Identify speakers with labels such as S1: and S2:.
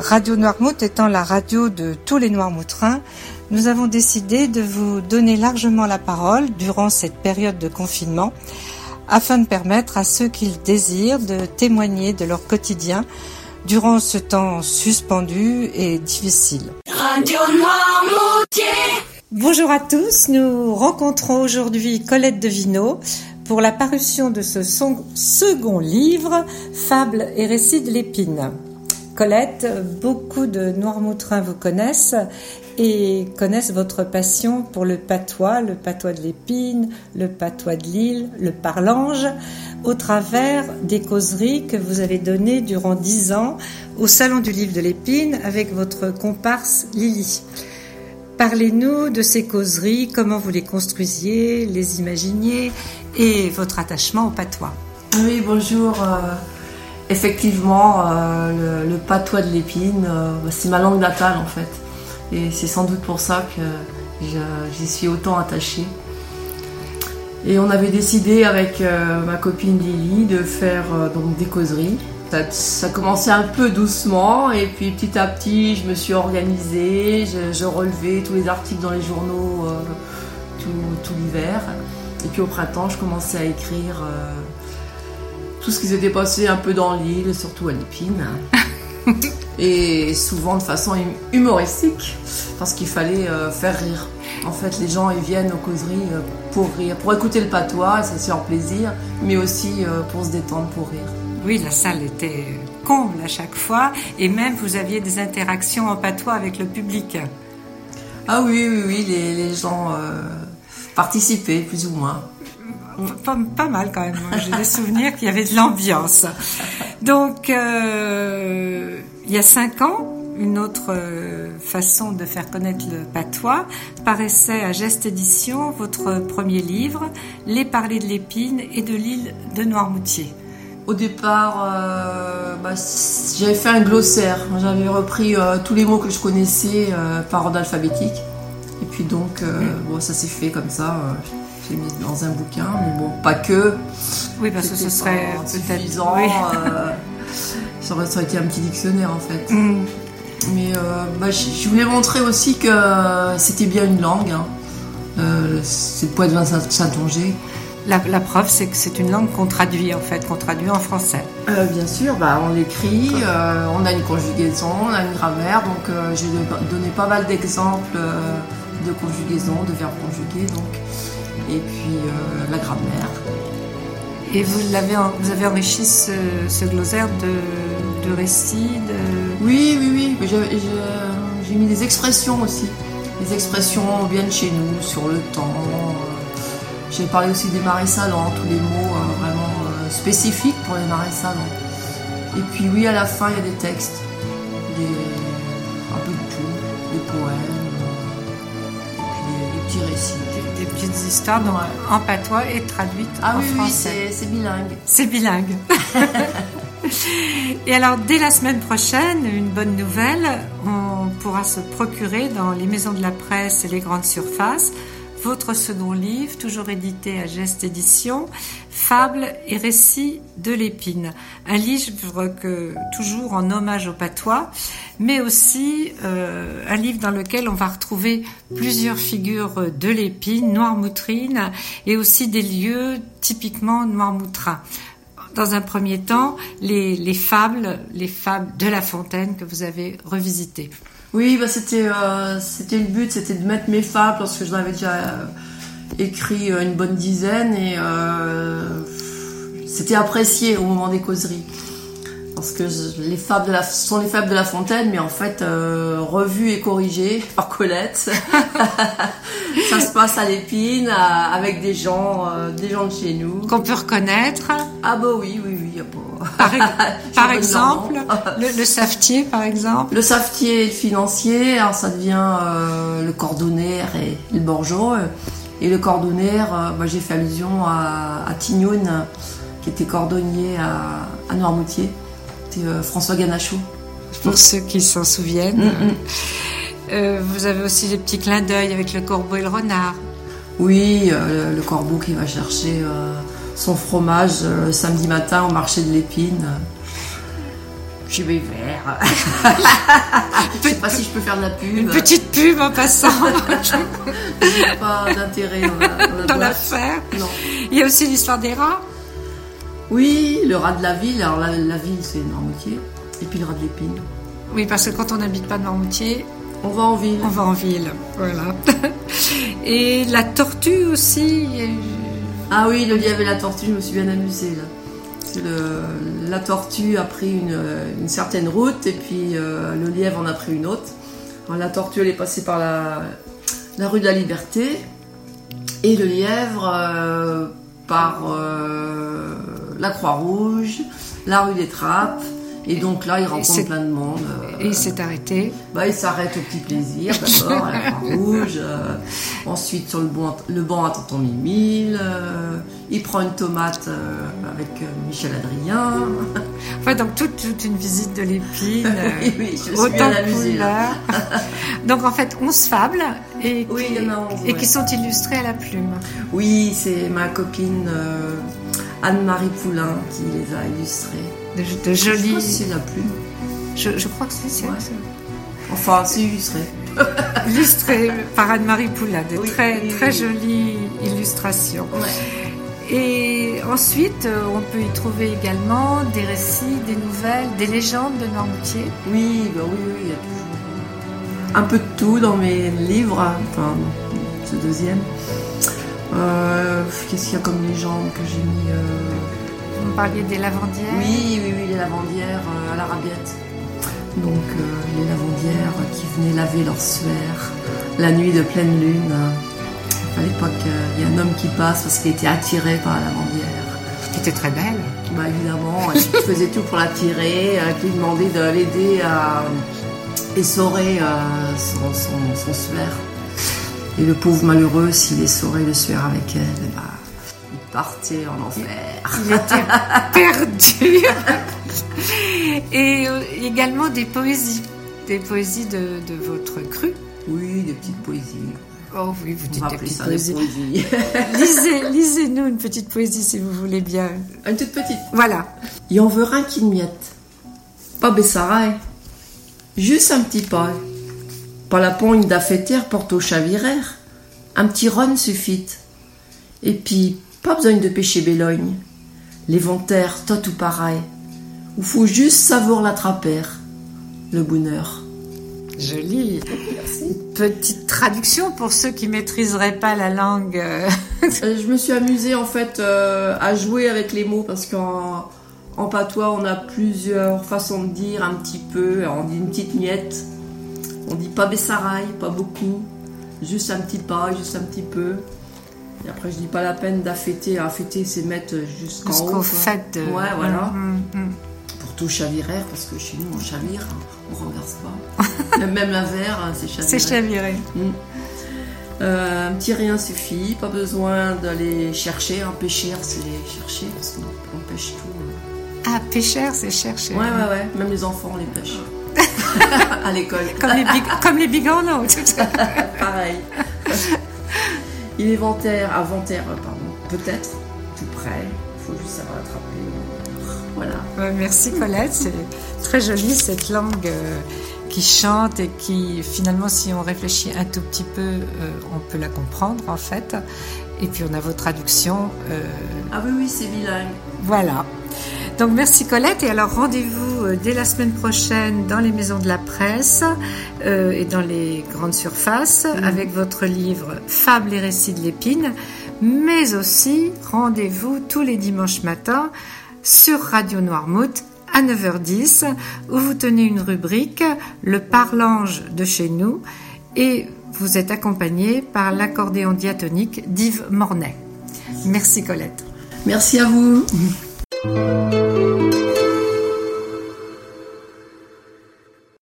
S1: Radio Noirmouth étant la radio de tous les Noirmoutrins, nous avons décidé de vous donner largement la parole durant cette période de confinement afin de permettre à ceux qui le désirent de témoigner de leur quotidien durant ce temps suspendu et difficile. Radio Noirmoutier Bonjour à tous, nous rencontrons aujourd'hui Colette Devino pour la parution de ce second livre, Fables et récits de l'épine. Colette, beaucoup de Noirmoutrins vous connaissent et connaissent votre passion pour le patois, le patois de l'épine, le patois de l'île, le parlange, au travers des causeries que vous avez données durant dix ans au Salon du Livre de l'Épine avec votre comparse Lily. Parlez-nous de ces causeries, comment vous les construisiez, les imaginiez et votre attachement au patois.
S2: Oui, bonjour. Euh, effectivement, euh, le, patois de l'épine, euh, c'est ma langue natale en fait. Et c'est sans doute pour ça que j'y suis autant attachée. Et on avait décidé avec ma copine Lily de faire donc des causeries. Ça, commençait un peu doucement et puis petit à petit je me suis organisée, je, relevais tous les articles dans les journaux euh, tout, l'hiver. Et puis au printemps je commençais à écrire tout ce qui s'était passé un peu dans l'île, surtout à l'épine. et souvent de façon hum, humoristique, parce qu'il fallait euh, faire rire. En fait, les gens ils viennent aux causeries euh, pour rire, pour écouter le patois, c'est sûr plaisir, mais aussi euh, pour se détendre, pour rire.
S1: Oui, la salle était comble à chaque fois, et même vous aviez des interactions en patois avec le public.
S2: Ah oui, oui, oui, les, gens participaient plus ou moins.
S1: Pas, mal quand même. J'ai des souvenirs qu'il y avait de l'ambiance. Donc, il y a cinq ans, une autre euh, façon de faire connaître le patois paraissait à Geste Édition votre premier livre, Les Parler de l'épine et de l'île de Noirmoutier.
S2: Au départ, euh, bah, j'avais fait un glossaire. J'avais repris euh, tous les mots que je connaissais par ordre alphabétique. Et puis donc, bon, ça s'est fait comme ça. j'ai mis dans un bouquin, mais bon, pas que.
S1: Oui, parce que ce serait
S2: peut-être. Oui. Ça aurait, été un petit dictionnaire en fait. Mm. Mais euh, bah, je, voulais montrer aussi que c'était bien une langue. Hein. Euh, c'est poète Vincent Saint-Onger.
S1: La, preuve, c'est que c'est une langue qu'on traduit en fait, qu'on traduit en français.
S2: Euh, bien sûr, bah, on l'écrit, on a une conjugaison, on a une grammaire, donc j'ai donné pas mal d'exemples de conjugaison, de verbes conjugués, donc, et puis la grammaire.
S1: Et vous, l'avez, vous avez enrichi ce, ce glossaire de de récits
S2: Oui, oui, oui. J'ai mis des expressions aussi. Les expressions viennent chez nous, sur le temps. J'ai parlé aussi des marais salants, tous les mots euh, vraiment euh, spécifiques pour les marais salants. Et puis oui, à la fin, il y a des textes, un peu de tout, des poèmes, des, petits récits.
S1: Des, petites histoires en patois et traduites
S2: ah
S1: en
S2: français. Ah oui, c'est bilingue.
S1: C'est bilingue. Et alors, dès la semaine prochaine, une bonne nouvelle, on pourra se procurer dans les maisons de la presse et les grandes surfaces votre second livre, toujours édité à Geste Édition, Fables et récits de l'épine. Un livre que, toujours en hommage au patois, mais aussi euh, un livre dans lequel on va retrouver plusieurs figures de l'épine, noirmoutrine, et aussi des lieux typiquement noirmoutrins dans un premier temps, les, fables, les fables de La Fontaine que vous avez revisitées.
S2: Oui, bah c'était euh, c'était le but, c'était de mettre mes fables parce que je l'avais déjà euh, écrit euh, une bonne dizaine et c'était apprécié au moment des causeries parce que les fables de la, sont les fables de La Fontaine, mais en fait euh, revues et corrigées par Colette. ça se passe à l'épine, avec des gens, euh, des gens de chez nous.
S1: Qu'on peut reconnaître.
S2: Ah bah oui, oui, oui.
S1: Par, par exemple, le, le, savetier, par exemple.
S2: Le savetier le financier, alors ça devient euh, le cordonnier et le bourgeois. Et le cordonnier, moi j'ai fait allusion à, à Tignoun, qui était cordonnier à, à Noirmoutier. Euh, François Ganachou.
S1: Pour ceux qui s'en souviennent. Mm, mm. Euh, vous avez aussi des petits clins d'œil avec le corbeau et le renard.
S2: Oui, euh, le corbeau qui va chercher son fromage samedi matin au marché de l'épine. chez Vert. je sais pas si je peux faire de la pub.
S1: Une petite pub en passant.
S2: J'ai pas d'intérêt dans
S1: l'affaire. non. Il y a aussi l'histoire des rats.
S2: Oui, le rat de la ville. Alors la, ville, c'est Noirmoutier. Et puis le rat de l'épine.
S1: Oui, parce que quand on n'habite pas Noirmoutier,
S2: on va en ville.
S1: On va en ville, voilà. Et la tortue aussi.
S2: Ah oui, le lièvre et la tortue, je me suis bien amusée là. Le, la tortue a pris une, certaine route et puis euh, le lièvre en a pris une autre. la tortue elle est passée par la, rue de la Liberté et le lièvre euh, par euh, la Croix-Rouge, la rue des Trappes et donc là, il rencontre plein de monde.
S1: et il s'est arrêté
S2: bah, Il s'arrête au petit plaisir, d'abord, à la rouge. Euh, ensuite, sur le, bon, le banc à Tonton Mimile. Euh, il prend une tomate euh, avec Michel Adrien.
S1: Enfin, donc toute, une visite de l'épine.
S2: oui, oui, je suis autant amusée, là.
S1: donc en fait, 11 fables et,
S2: oui,
S1: qui,
S2: il y en a 11,
S1: et qui sont illustrées à la plume.
S2: Oui, c'est ma copine Anne-Marie Poulain qui les a illustrées
S1: de, jolies. Je
S2: c'est la plume.
S1: Je, crois que c'est ça.
S2: Enfin, c'est illustré.
S1: illustré par Anne-Marie Poulain, de très, très jolies illustrations. Et ensuite, euh, on peut y trouver également des récits, des nouvelles, des légendes de Normoutier.
S2: Oui, bah oui, oui, il y a toujours un peu de tout dans mes livres, hein. enfin, ce deuxième. Euh, qu'est-ce qu'il y a comme légende que j'ai mis euh,
S1: vous parliez des lavandières
S2: Oui, oui, oui, les lavandières euh, à la rabiette. Donc euh, les lavandières qui venaient laver leur suaire la nuit de pleine lune. À l'époque, euh, il y a un homme qui passe parce qu'il était attiré par la lavandière.
S1: Qui était très belle.
S2: Bah évidemment, il faisait tout pour l'attirer, qui lui demandait de l'aider à essorer son, son, suaire. Et le pauvre malheureux, s'il essorait le suaire avec elle, bah, partait en enfer.
S1: Il était perdu. Et euh, également des poésies, des poésies de, votre cru.
S2: Oui, des petites poésies.
S1: Oh oui, vous dites des petites poésies. lisez, lisez-nous une petite poésie si vous voulez bien.
S2: Une toute petite.
S1: Voilà.
S2: Y en veut rien qui miette. Pas Bessaray. Juste un petit pas. Pas la pogne d'affêter porte au chaviraire. Un petit rhum suffit. Et puis, pas besoin de pêcher Bélogne. L'éventaire, tot ou pareil. Ou faut juste savoir l'attraper. Le bonheur.
S1: Joli. Petite traduction pour ceux qui maîtriseraient pas la langue. Euh,
S2: je me suis amusée en fait euh, à jouer avec les mots parce qu'en en patois on a plusieurs façons de dire un petit peu. On dit une petite miette. On dit pas Bessaraï, pas beaucoup. Juste un petit pas, juste un petit peu. Et après, je dis pas la peine d'affêter. Affêter, c'est mettre jusqu'en
S1: haut.
S2: Jusqu'au
S1: fait de...
S2: Ouais, voilà. Mm, mm, mm. Pour tout chaviraire, parce que chez nous, on chavire, on renverse pas. Même la verre, c'est chaviré.
S1: C'est chaviré.
S2: Euh, un petit rien suffit, pas besoin d'aller chercher. Un pêcheur, c'est chercher, parce qu'on pêche tout.
S1: Ah, pêcheur, c'est chercher.
S2: Ouais, ouais, ouais. Même les enfants, on les pêche. à l'école.
S1: Comme les, big, comme les.
S2: Pareil. Il est inventaire, inventaire, pardon, peut-être, tout près. Il faut juste savoir attraper. Voilà.
S1: Merci Colette, c'est très joli cette langue euh, qui chante et qui finalement, si on réfléchit un tout petit peu, euh, on peut la comprendre en fait. Et puis on a vos traductions.
S2: Euh, ah oui, oui, c'est bilingue.
S1: Voilà. Donc merci Colette et alors rendez-vous euh, dès la semaine prochaine dans les maisons de la presse euh, et dans les grandes surfaces mm. avec votre livre Fables et récits de l'épine, mais aussi rendez-vous tous les dimanches matins sur Radio Noirmouth à 9h10 où vous tenez une rubrique Le parlange de chez nous et vous êtes accompagné par l'accordéon diatonique d'Yves Mornay. Merci Colette.
S2: Merci à vous. Thank you.